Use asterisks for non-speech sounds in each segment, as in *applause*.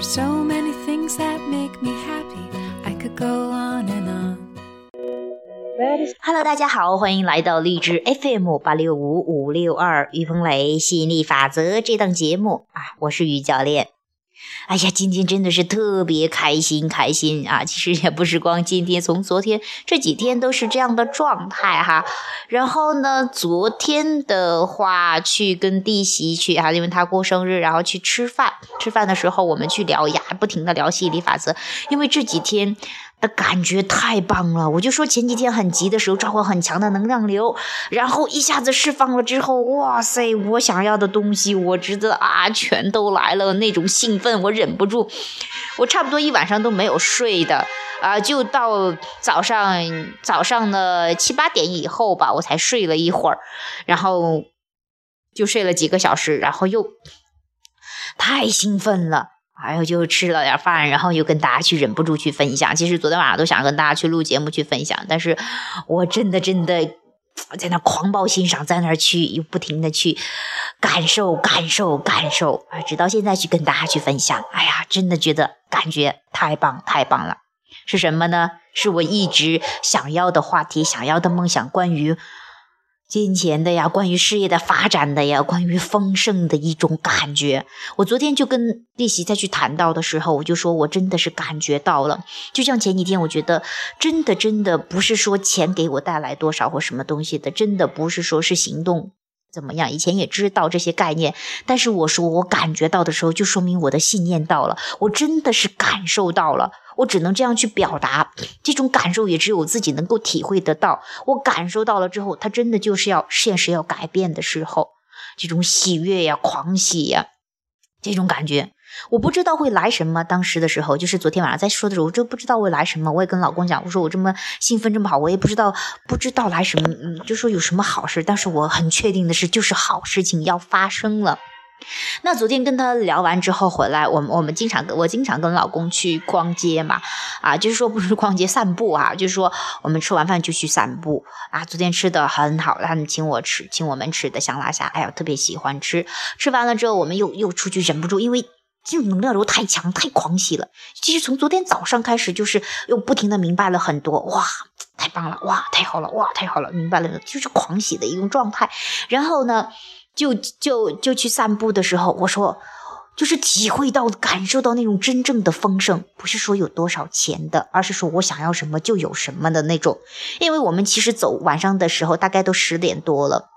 So many things that make me happy. I could go on and on. Hello，大家好，欢迎来到荔枝 FM 八六五五六二于鹏雷吸引力法则这档节目啊，我是于教练。哎呀，今天真的是特别开心，开心啊！其实也不是光今天，从昨天这几天都是这样的状态哈。然后呢，昨天的话去跟弟媳去啊，因为她过生日，然后去吃饭。吃饭的时候我们去聊呀，不停的聊吸引力法则，因为这几天。的感觉太棒了！我就说前几天很急的时候，召唤很强的能量流，然后一下子释放了之后，哇塞！我想要的东西，我觉得啊，全都来了，那种兴奋我忍不住，我差不多一晚上都没有睡的啊，就到早上早上的七八点以后吧，我才睡了一会儿，然后就睡了几个小时，然后又太兴奋了。还有就吃了点饭，然后又跟大家去忍不住去分享。其实昨天晚上都想跟大家去录节目去分享，但是我真的真的在那狂暴欣赏，在那去又不停的去感受感受感受啊，直到现在去跟大家去分享。哎呀，真的觉得感觉太棒太棒了！是什么呢？是我一直想要的话题，想要的梦想，关于。金钱的呀，关于事业的发展的呀，关于丰盛的一种感觉。我昨天就跟弟媳再去谈到的时候，我就说我真的是感觉到了。就像前几天，我觉得真的真的不是说钱给我带来多少或什么东西的，真的不是说是行动怎么样。以前也知道这些概念，但是我说我感觉到的时候，就说明我的信念到了，我真的是感受到了。我只能这样去表达，这种感受也只有我自己能够体会得到。我感受到了之后，它真的就是要现实要改变的时候，这种喜悦呀、狂喜呀，这种感觉，我不知道会来什么。当时的时候，就是昨天晚上在说的时候，我就不知道会来什么。我也跟老公讲，我说我这么兴奋这么好，我也不知道不知道来什么，嗯，就说有什么好事。但是我很确定的是，就是好事情要发生了。那昨天跟他聊完之后回来，我们我们经常跟我经常跟老公去逛街嘛，啊，就是说不是逛街散步啊，就是说我们吃完饭就去散步啊。昨天吃的很好，他们请我吃，请我们吃的香辣虾，哎呀，特别喜欢吃。吃完了之后，我们又又出去，忍不住，因为这种能量流太强，太狂喜了。其实从昨天早上开始，就是又不停的明白了很多，哇，太棒了，哇，太好了，哇，太好了，明白了，就是狂喜的一种状态。然后呢？就就就去散步的时候，我说，就是体会到、感受到那种真正的丰盛，不是说有多少钱的，而是说我想要什么就有什么的那种。因为我们其实走晚上的时候，大概都十点多了，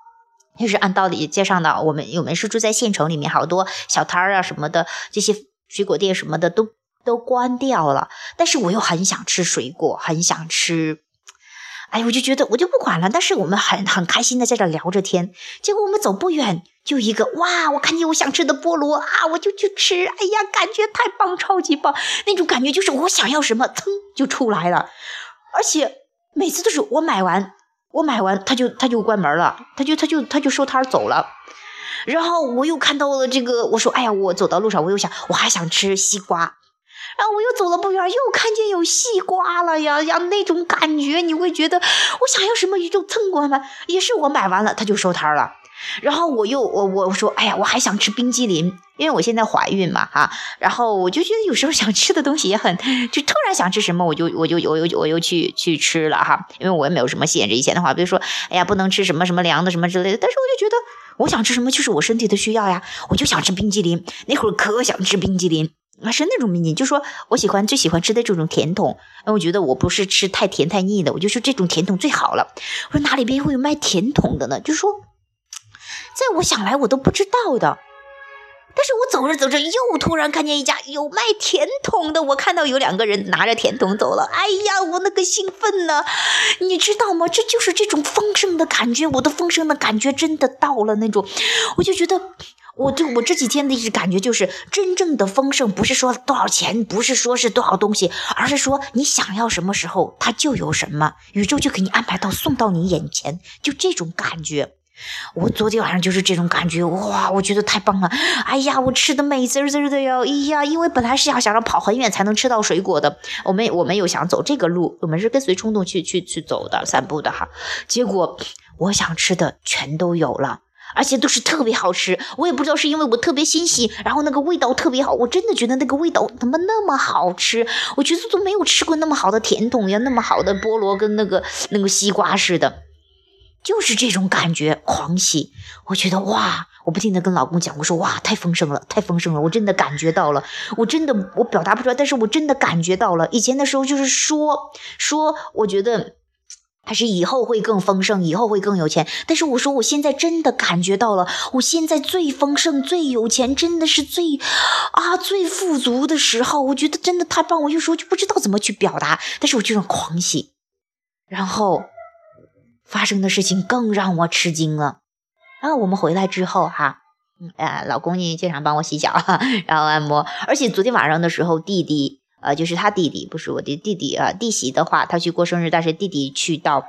就是按道理街上的，我们我们是住在县城里面，好多小摊儿啊什么的，这些水果店什么的都都关掉了。但是我又很想吃水果，很想吃。哎，我就觉得我就不管了，但是我们很很开心的在这聊着天。结果我们走不远，就一个哇，我看见我想吃的菠萝啊，我就去吃。哎呀，感觉太棒，超级棒！那种感觉就是我想要什么，噌就出来了。而且每次都是我买完，我买完他就他就关门了，他就他就他就收摊走了。然后我又看到了这个，我说哎呀，我走到路上，我又想我还想吃西瓜。然后我又走了不远，又看见有西瓜了呀呀！那种感觉，你会觉得我想要什么，就蹭过来。也是我买完了，他就收摊了。然后我又我我说，哎呀，我还想吃冰激凌，因为我现在怀孕嘛哈。然后我就觉得有时候想吃的东西也很，就突然想吃什么，我就我就我又我又去去吃了哈。因为我也没有什么限制，以前的话，比如说，哎呀，不能吃什么什么凉的什么之类的。但是我就觉得，我想吃什么就是我身体的需要呀，我就想吃冰激凌。那会儿可想吃冰激凌。啊，是那种迷你，就说我喜欢最喜欢吃的这种甜筒。我觉得我不是吃太甜太腻的，我就说这种甜筒最好了。我说哪里边会有卖甜筒的呢？就说，在我想来我都不知道的。但是我走着走着又突然看见一家有卖甜筒的，我看到有两个人拿着甜筒走了。哎呀，我那个兴奋呢，你知道吗？这就是这种丰盛的感觉，我的丰盛的感觉真的到了那种，我就觉得。我就我这几天的一直感觉就是，真正的丰盛不是说多少钱，不是说是多少东西，而是说你想要什么时候它就有什么，宇宙就给你安排到送到你眼前，就这种感觉。我昨天晚上就是这种感觉，哇，我觉得太棒了。哎呀，我吃的美滋滋的哟。哎呀，因为本来是要想着跑很远才能吃到水果的，我们我们又想走这个路，我们是跟随冲动去去去走的散步的哈。结果我想吃的全都有了。而且都是特别好吃。我也不知道是因为我特别欣喜，然后那个味道特别好，我真的觉得那个味道怎么那么好吃？我觉得都没有吃过那么好的甜筒呀，那么好的菠萝跟那个那个西瓜似的，就是这种感觉，狂喜。我觉得哇，我不停的跟老公讲，我说哇，太丰盛了，太丰盛了，我真的感觉到了，我真的我表达不出来，但是我真的感觉到了。以前的时候就是说说，我觉得。还是以后会更丰盛，以后会更有钱。但是我说，我现在真的感觉到了，我现在最丰盛、最有钱，真的是最啊最富足的时候。我觉得真的太棒，我有时候就不知道怎么去表达，但是我就很狂喜。然后发生的事情更让我吃惊了。然后我们回来之后，哈，呃，老公呢经常帮我洗脚，然后按摩。而且昨天晚上的时候，弟弟。呃，就是他弟弟，不是我的弟弟啊。弟媳的话，他去过生日，但是弟弟去到。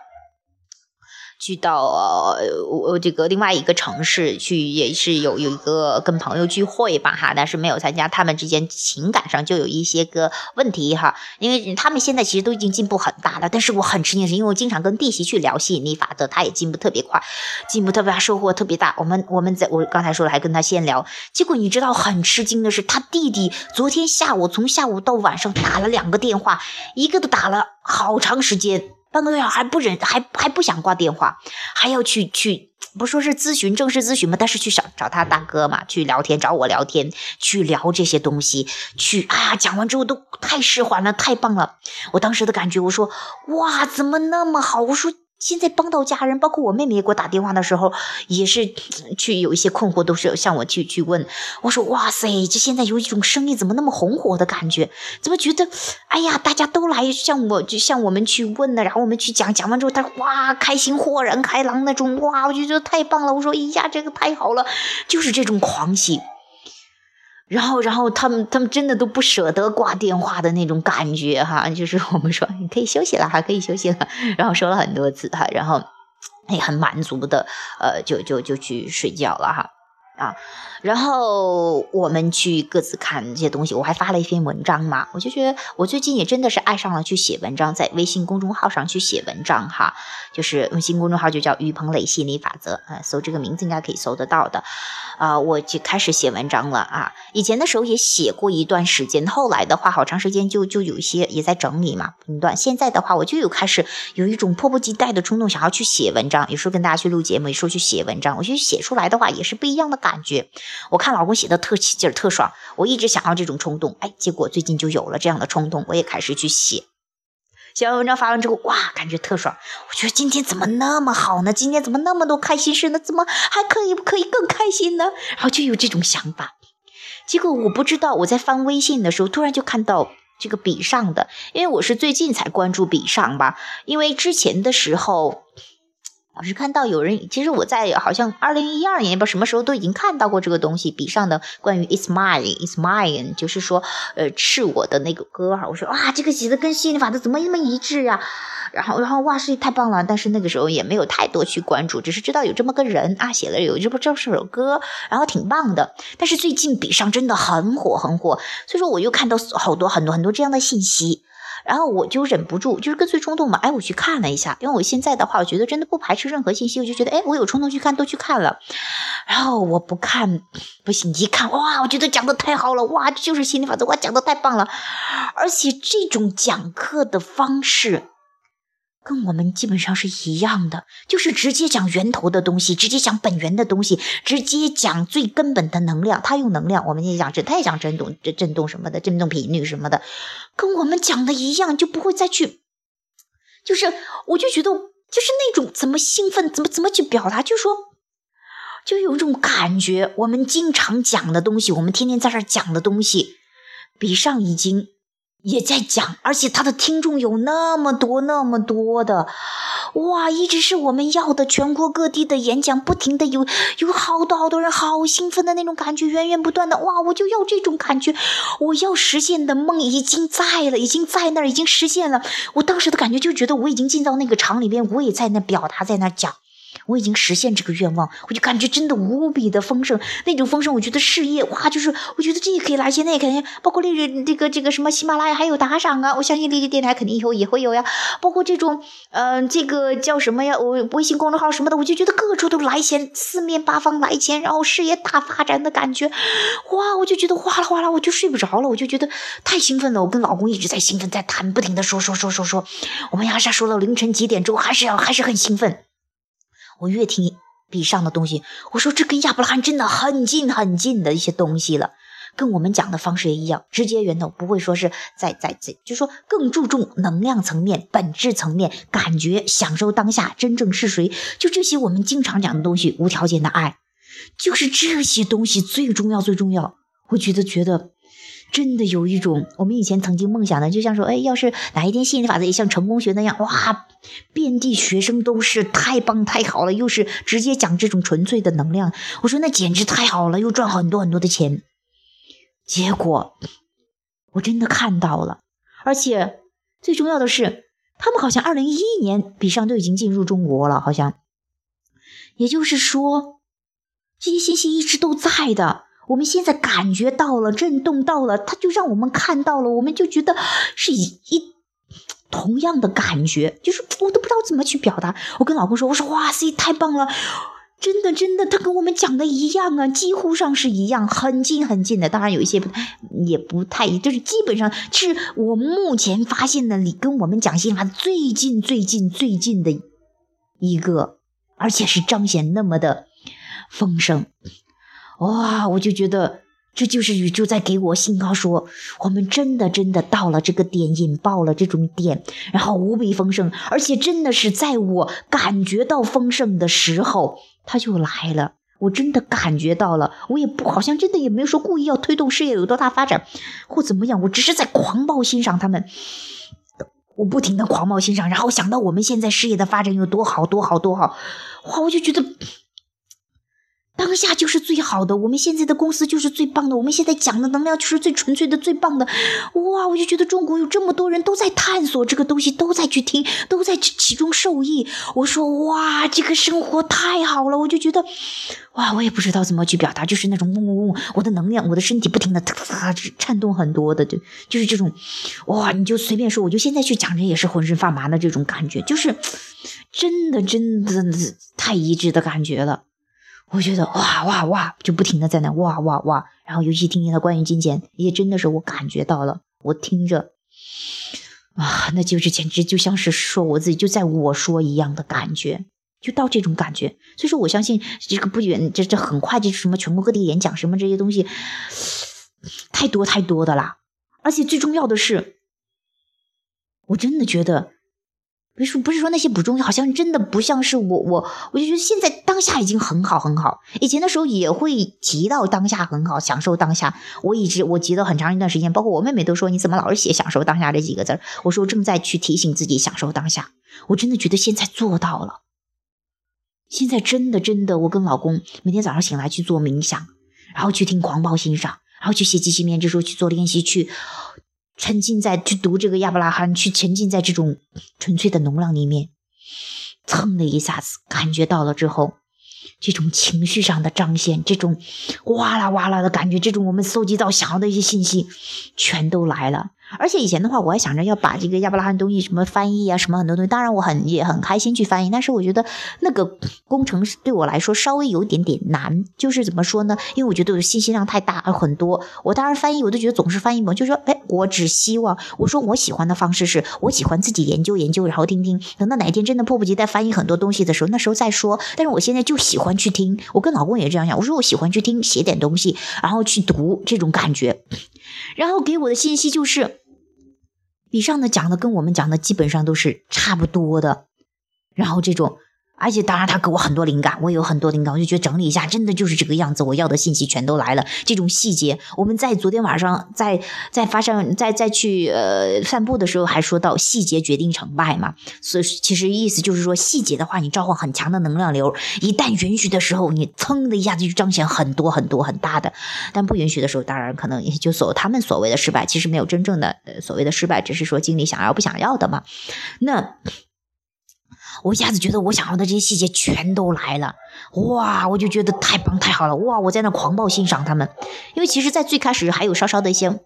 去到呃我这个另外一个城市去，也是有有一个跟朋友聚会吧哈，但是没有参加。他们之间情感上就有一些个问题哈，因为他们现在其实都已经进步很大了。但是我很吃惊是，因为我经常跟弟媳去聊吸引力法则，他也进步特别快，进步特别大，收获特别大。我们我们在我刚才说了，还跟他先聊，结果你知道很吃惊的是，他弟弟昨天下午从下午到晚上打了两个电话，一个都打了好长时间。半个多小时还不忍，还还不想挂电话，还要去去，不说是咨询正式咨询嘛，但是去找找他大哥嘛，去聊天，找我聊天，去聊这些东西，去啊，讲完之后都太释怀了，太棒了，我当时的感觉，我说哇，怎么那么好？我说。现在帮到家人，包括我妹妹也给我打电话的时候，也是去有一些困惑，都是向我去去问。我说：“哇塞，这现在有一种生意怎么那么红火的感觉？怎么觉得，哎呀，大家都来向我，就向我们去问呢？然后我们去讲，讲完之后，他哇，开心豁然开朗那种，哇，我就觉得太棒了。我说：哎呀，这个太好了，就是这种狂喜。”然后，然后他们他们真的都不舍得挂电话的那种感觉哈，就是我们说你可以休息了哈，可以休息了，然后说了很多次哈，然后也很满足的，呃，就就就去睡觉了哈。啊，然后我们去各自看这些东西，我还发了一篇文章嘛，我就觉得我最近也真的是爱上了去写文章，在微信公众号上去写文章哈，就是微信公众号就叫于鹏磊心理法则，啊，搜这个名字应该可以搜得到的，啊，我就开始写文章了啊，以前的时候也写过一段时间，后来的话好长时间就就有一些也在整理嘛，一段，现在的话我就有开始有一种迫不及待的冲动，想要去写文章，有时候跟大家去录节目，有时候去写文章，我觉得写出来的话也是不一样的。感觉，我看老公写的特起劲儿，特爽。我一直想要这种冲动，哎，结果最近就有了这样的冲动，我也开始去写。写完文章发完之后，哇，感觉特爽。我觉得今天怎么那么好呢？今天怎么那么多开心事呢？怎么还可以不可以更开心呢？然后就有这种想法。结果我不知道，我在翻微信的时候，突然就看到这个笔上的，因为我是最近才关注笔上吧，因为之前的时候。老是看到有人，其实我在好像二零一二年不什么时候都已经看到过这个东西，笔上的关于 "It's mine, It's mine"，就是说，呃，是我的那个歌哈。我说哇，这个写的跟吸引力法则怎么那么一致呀？然后，然后哇，是太棒了。但是那个时候也没有太多去关注，只是知道有这么个人啊，写了有这不这首歌，然后挺棒的。但是最近笔上真的很火很火，所以说我又看到好多很多很多这样的信息。然后我就忍不住，就是跟随冲动嘛，哎，我去看了一下，因为我现在的话，我觉得真的不排斥任何信息，我就觉得，哎，我有冲动去看，都去看了。然后我不看不行，一看，哇，我觉得讲的太好了，哇，就是心理法则，哇，讲的太棒了，而且这种讲课的方式。跟我们基本上是一样的，就是直接讲源头的东西，直接讲本源的东西，直接讲最根本的能量。他用能量，我们也讲震，他也讲震动，震震动什么的，震动频率什么的，跟我们讲的一样，就不会再去。就是我就觉得，就是那种怎么兴奋，怎么怎么去表达，就说，就有一种感觉。我们经常讲的东西，我们天天在这讲的东西，比上已经。也在讲，而且他的听众有那么多那么多的，哇，一直是我们要的，全国各地的演讲，不停的有有好多好多人，好兴奋的那种感觉，源源不断的，哇，我就要这种感觉，我要实现的梦已经在了，已经在那儿，已经实现了。我当时的感觉就觉得我已经进到那个场里边，我也在那表达，在那讲，我已经实现这个愿望，我就感觉真的无比的丰盛。那种丰盛，我觉得事业哇，就是我觉得这也可以来钱，那也可以，包括那个这个这个什么喜马拉雅还有打赏啊，我相信励志电台肯定以后也会有呀。包括这种，嗯，这个叫什么呀？我微信公众号什么的，我就觉得各处都来钱，四面八方来钱，然后事业大发展的感觉，哇，我就觉得哗啦哗啦，我就睡不着了，我就觉得太兴奋了。我跟老公一直在兴奋，在谈，不停的说说说说说，我们牙莎说到凌晨几点钟，还是要还是很兴奋。我越听笔上的东西，我说这跟亚伯拉罕真的很近很近的一些东西了，跟我们讲的方式也一样，直接源头不会说是在在在，就说更注重能量层面、本质层面、感觉、享受当下，真正是谁？就这些我们经常讲的东西，无条件的爱，就是这些东西最重要最重要。我觉得觉得。真的有一种我们以前曾经梦想的，就像说，哎，要是哪一天吸引力法则也像成功学那样，哇，遍地学生都是太棒太好了，又是直接讲这种纯粹的能量，我说那简直太好了，又赚很多很多的钱。结果我真的看到了，而且最重要的是，他们好像二零一一年比上都已经进入中国了，好像，也就是说，这些信息一直都在的。我们现在感觉到了，震动到了，他就让我们看到了，我们就觉得是一一同样的感觉，就是我都不知道怎么去表达。我跟老公说，我说哇塞，太棒了，真的真的，他跟我们讲的一样啊，几乎上是一样，很近很近的。当然有一些也不太，就是基本上是我目前发现的，你跟我们讲心法最近最近最近的一个，而且是彰显那么的丰盛。哇！我就觉得这就是宇宙在给我信号，说我们真的真的到了这个点，引爆了这种点，然后无比丰盛，而且真的是在我感觉到丰盛的时候，它就来了。我真的感觉到了，我也不好像真的也没有说故意要推动事业有多大发展或怎么样，我只是在狂暴欣赏他们，我不停的狂暴欣赏，然后想到我们现在事业的发展有多好多好多好，哇！我就觉得。当下就是最好的，我们现在的公司就是最棒的，我们现在讲的能量就是最纯粹的、最棒的。哇，我就觉得中国有这么多人都在探索这个东西，都在去听，都在其中受益。我说哇，这个生活太好了，我就觉得哇，我也不知道怎么去表达，就是那种嗡嗡嗡，我的能量，我的身体不停的颤动很多的，就就是这种哇，你就随便说，我就现在去讲，人也是浑身发麻的这种感觉，就是真的真的太一致的感觉了。我觉得哇哇哇，就不停的在那哇哇哇，然后尤其听见他关于金钱，也真的是我感觉到了，我听着啊，那就是简直就像是说我自己就在我说一样的感觉，就到这种感觉。所以说，我相信这个不远，这这很快就是什么全国各地演讲什么这些东西，太多太多的啦。而且最重要的是，我真的觉得。不是不是说那些不重要，好像真的不像是我我我就觉得现在当下已经很好很好。以前的时候也会提到当下很好，享受当下。我一直我记得很长一段时间，包括我妹妹都说你怎么老是写享受当下这几个字我说正在去提醒自己享受当下。我真的觉得现在做到了，现在真的真的，我跟老公每天早上醒来去做冥想，然后去听狂暴欣赏，然后去写即兴面，这时候去做练习去。沉浸在去读这个亚伯拉罕，去沉浸在这种纯粹的能量里面，蹭的一下子感觉到了之后，这种情绪上的彰显，这种哇啦哇啦的感觉，这种我们搜集到想要的一些信息，全都来了。而且以前的话，我还想着要把这个亚伯拉罕东西什么翻译啊，什么很多东西。当然，我很也很开心去翻译，但是我觉得那个工程对我来说稍微有点点难。就是怎么说呢？因为我觉得信息量太大，很多。我当然翻译，我都觉得总是翻译不，就说，哎，我只希望我说我喜欢的方式是我喜欢自己研究研究，然后听听。等到哪一天真的迫不及待翻译很多东西的时候，那时候再说。但是我现在就喜欢去听。我跟老公也这样想，我说我喜欢去听，写点东西，然后去读这种感觉。然后给我的信息就是。以上的讲的跟我们讲的基本上都是差不多的，然后这种。而且当然，他给我很多灵感，我有很多灵感，我就觉得整理一下，真的就是这个样子。我要的信息全都来了，这种细节，我们在昨天晚上在在发生在再去呃散步的时候还说到，细节决定成败嘛。所以其实意思就是说，细节的话，你召唤很强的能量流，一旦允许的时候，你噌的一下子就彰显很多很多很大的；但不允许的时候，当然可能也就所他们所谓的失败，其实没有真正的所谓的失败，只是说经理想要不想要的嘛。那。我一下子觉得我想要的这些细节全都来了，哇！我就觉得太棒太好了，哇！我在那狂暴欣赏他们，因为其实，在最开始还有稍稍的一些。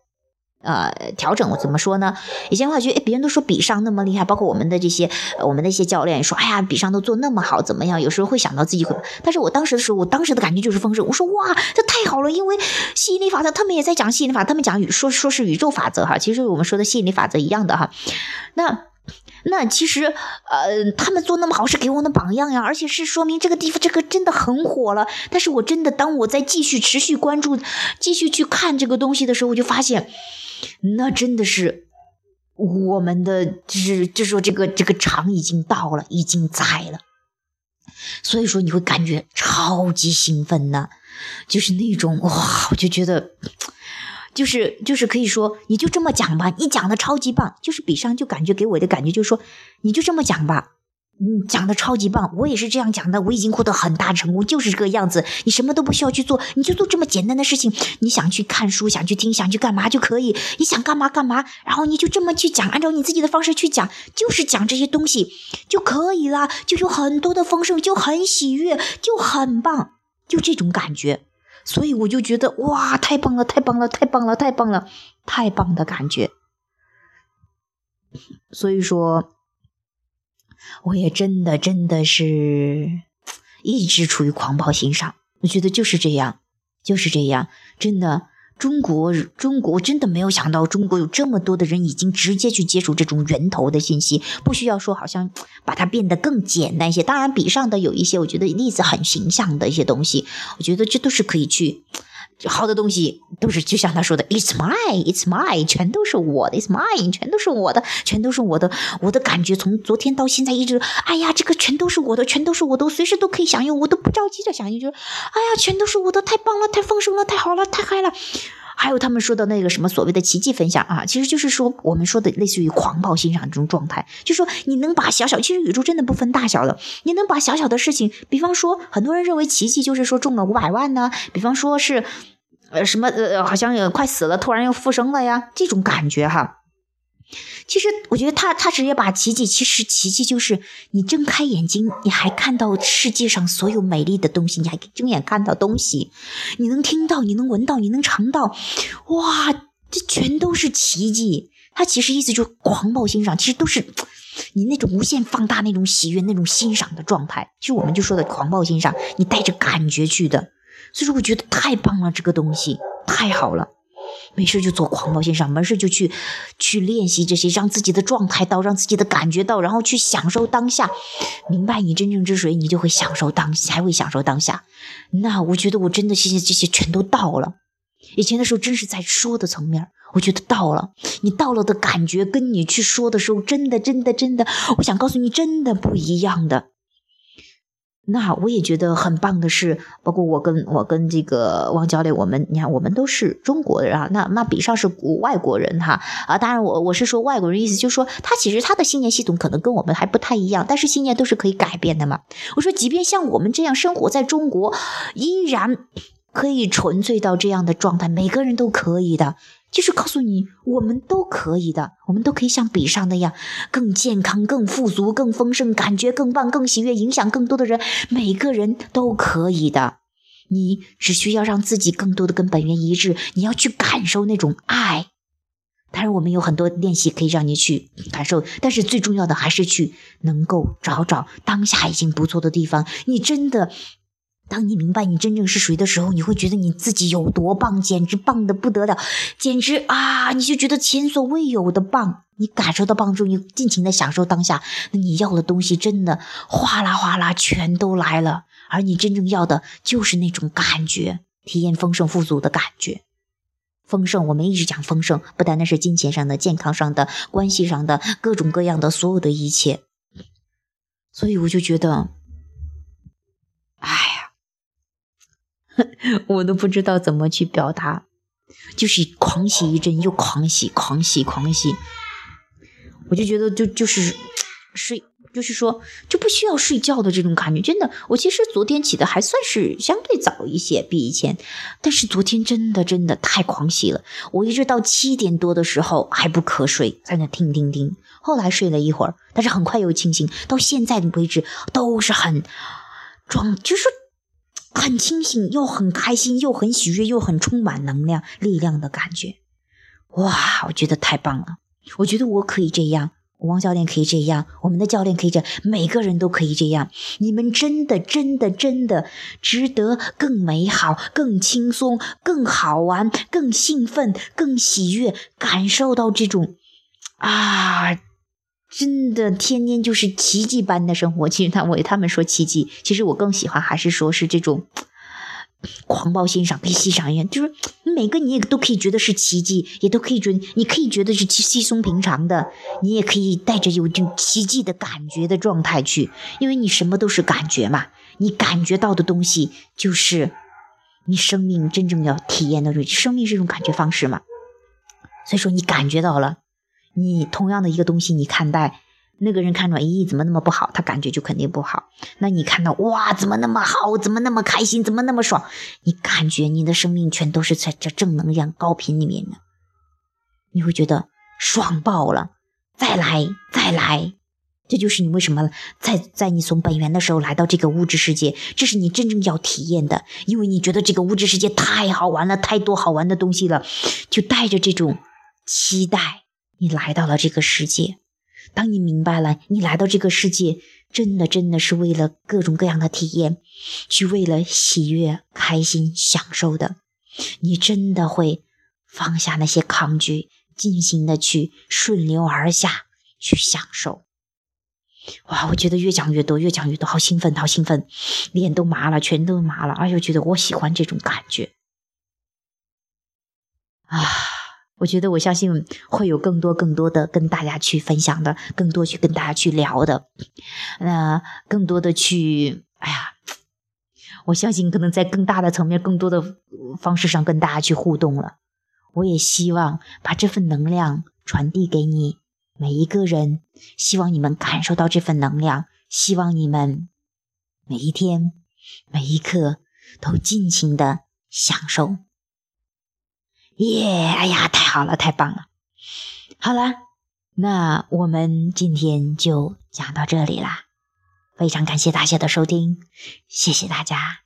呃，调整我怎么说呢？以前的话觉得，哎，别人都说比上那么厉害，包括我们的这些，我们的一些教练说，哎呀，比上都做那么好，怎么样？有时候会想到自己会，但是我当时的时候，我当时的感觉就是丰盛。我说，哇，这太好了，因为吸引力法则，他们也在讲吸引力法则，他们讲宇说说是宇宙法则哈，其实我们说的吸引力法则一样的哈。那那其实，呃，他们做那么好是给我们的榜样呀，而且是说明这个地方这个真的很火了。但是我真的当我在继续持续关注、继续去看这个东西的时候，我就发现。那真的是我们的，就是就说这个这个场已经到了，已经在了，所以说你会感觉超级兴奋呢，就是那种哇，我就觉得，就是就是可以说，你就这么讲吧，你讲的超级棒，就是比上就感觉给我的感觉就是说，你就这么讲吧。你，讲的超级棒，我也是这样讲的。我已经获得很大成功，就是这个样子。你什么都不需要去做，你就做这么简单的事情。你想去看书，想去听，想去干嘛就可以。你想干嘛干嘛，然后你就这么去讲，按照你自己的方式去讲，就是讲这些东西就可以了，就有很多的丰盛，就很喜悦，就很棒，就这种感觉。所以我就觉得哇，太棒了，太棒了，太棒了，太棒了，太棒的感觉。所以说。我也真的真的是一直处于狂暴心上，我觉得就是这样，就是这样，真的，中国中国真的没有想到，中国有这么多的人已经直接去接触这种源头的信息，不需要说好像把它变得更简单一些。当然，笔上的有一些，我觉得例子很形象的一些东西，我觉得这都是可以去。好的东西都是就像他说的，It's mine, It's mine，全都是我的，It's mine，全都是我的，全都是我的。我的感觉从昨天到现在一直，哎呀，这个全都是我的，全都是我的，随时都可以享用，我都不着急着享用，就是，哎呀，全都是我的，太棒了，太丰盛了，太好了，太嗨了。还有他们说的那个什么所谓的奇迹分享啊，其实就是说我们说的类似于狂暴欣赏这种状态，就说你能把小小，其实宇宙真的不分大小的，你能把小小的事情，比方说很多人认为奇迹就是说中了五百万呢，比方说是，呃什么呃好像快死了，突然又复生了呀，这种感觉哈。其实我觉得他他直接把奇迹，其实奇迹就是你睁开眼睛，你还看到世界上所有美丽的东西，你还睁眼看到东西，你能听到，你能闻到，你能尝到，哇，这全都是奇迹。他其实意思就是狂暴欣赏，其实都是你那种无限放大那种喜悦、那种欣赏的状态。其实我们就说的狂暴欣赏，你带着感觉去的，所以说我觉得太棒了，这个东西太好了。没事就做狂暴线上，没事就去去练习这些，让自己的状态到，让自己的感觉到，然后去享受当下。明白你真正之谁，你就会享受当，才会享受当下。那我觉得我真的现在这些全都到了。以前的时候真是在说的层面，我觉得到了，你到了的感觉，跟你去说的时候，真的真的真的，我想告诉你，真的不一样的。那我也觉得很棒的是，包括我跟我跟这个王教练，我们你看，我们都是中国人啊。那那比上是外国人哈啊，当然我我是说外国人，意思就是说他其实他的信念系统可能跟我们还不太一样，但是信念都是可以改变的嘛。我说，即便像我们这样生活在中国，依然可以纯粹到这样的状态，每个人都可以的。就是告诉你，我们都可以的，我们都可以像比上那样，更健康、更富足、更丰盛，感觉更棒、更喜悦，影响更多的人。每个人都可以的，你只需要让自己更多的跟本源一致，你要去感受那种爱。当然，我们有很多练习可以让你去感受，但是最重要的还是去能够找找当下已经不错的地方。你真的。当你明白你真正是谁的时候，你会觉得你自己有多棒，简直棒的不得了，简直啊，你就觉得前所未有的棒。你感受到棒之后，你尽情的享受当下，那你要的东西真的哗啦哗啦全都来了。而你真正要的就是那种感觉，体验丰盛富足的感觉。丰盛，我们一直讲丰盛，不单单是金钱上的、健康上的、关系上的，各种各样的所有的一切。所以我就觉得。哎呀 *laughs* 我都不知道怎么去表达，就是狂喜一阵，又狂喜，狂喜，狂喜。我就觉得，就就是，睡就是说就不需要睡觉的这种感觉。真的，我其实昨天起的还算是相对早一些，比以前。但是昨天真的真的太狂喜了，我一直到七点多的时候还不瞌睡，在那听听听。后来睡了一会儿，但是很快又清醒，到现在的为止都是很装，就是很清醒，又很开心，又很喜悦，又很充满能量、力量的感觉。哇，我觉得太棒了！我觉得我可以这样，王教练可以这样，我们的教练可以这样，每个人都可以这样。你们真的、真的、真的值得更美好、更轻松、更好玩、更兴奋、更喜悦，感受到这种啊，真的天天就是奇迹般的生活。其实他我他们说奇迹，其实我更喜欢还是说是这种。*tsk* 狂暴欣赏，可以欣赏一样，就是每个你也都可以觉得是奇迹，也都可以觉你可以觉得是稀松平常的，你也可以带着有这种奇迹的感觉的状态去，因为你什么都是感觉嘛，你感觉到的东西就是你生命真正要体验的，生命是一种感觉方式嘛，所以说你感觉到了，你同样的一个东西，你看待。那个人看着，咦，怎么那么不好？他感觉就肯定不好。那你看到，哇，怎么那么好？怎么那么开心？怎么那么爽？你感觉你的生命全都是在这正能量高频里面的，你会觉得爽爆了！再来，再来，这就是你为什么在在你从本源的时候来到这个物质世界，这是你真正要体验的，因为你觉得这个物质世界太好玩了，太多好玩的东西了，就带着这种期待，你来到了这个世界。当你明白了，你来到这个世界，真的真的是为了各种各样的体验，去为了喜悦、开心、享受的，你真的会放下那些抗拒，尽情的去顺流而下去享受。哇，我觉得越讲越多，越讲越多，好兴奋，好兴奋，脸都麻了，全都麻了。哎呦，觉得我喜欢这种感觉啊。我觉得，我相信会有更多、更多的跟大家去分享的，更多去跟大家去聊的，那更多的去，哎呀，我相信可能在更大的层面、更多的方式上跟大家去互动了。我也希望把这份能量传递给你每一个人，希望你们感受到这份能量，希望你们每一天、每一刻都尽情的享受。耶！哎呀，太好了，太棒了！好了，那我们今天就讲到这里啦。非常感谢大家的收听，谢谢大家。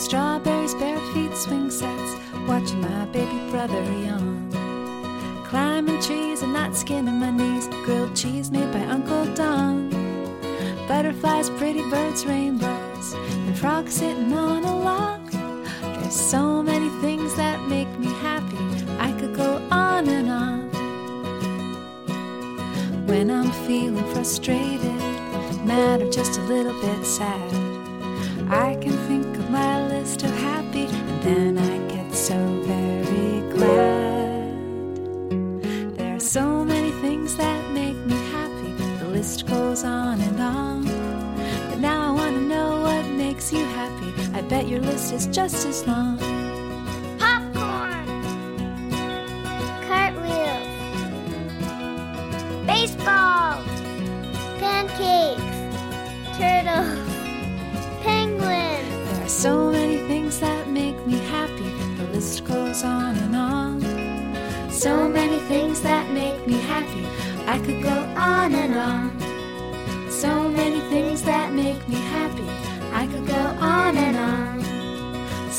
Strawberries, bare feet, swing sets, watching my baby brother yawn. Climbing trees and not skinning my knees, grilled cheese made by Uncle Don. Butterflies, pretty birds, rainbows, and frogs sitting on a log. There's so many things that make me happy, I could go on and on. When I'm feeling frustrated, mad, or just a little bit sad, I can think my list of happy, and then I get so very glad. There are so many things that make me happy, the list goes on and on. But now I want to know what makes you happy. I bet your list is just as long.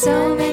So many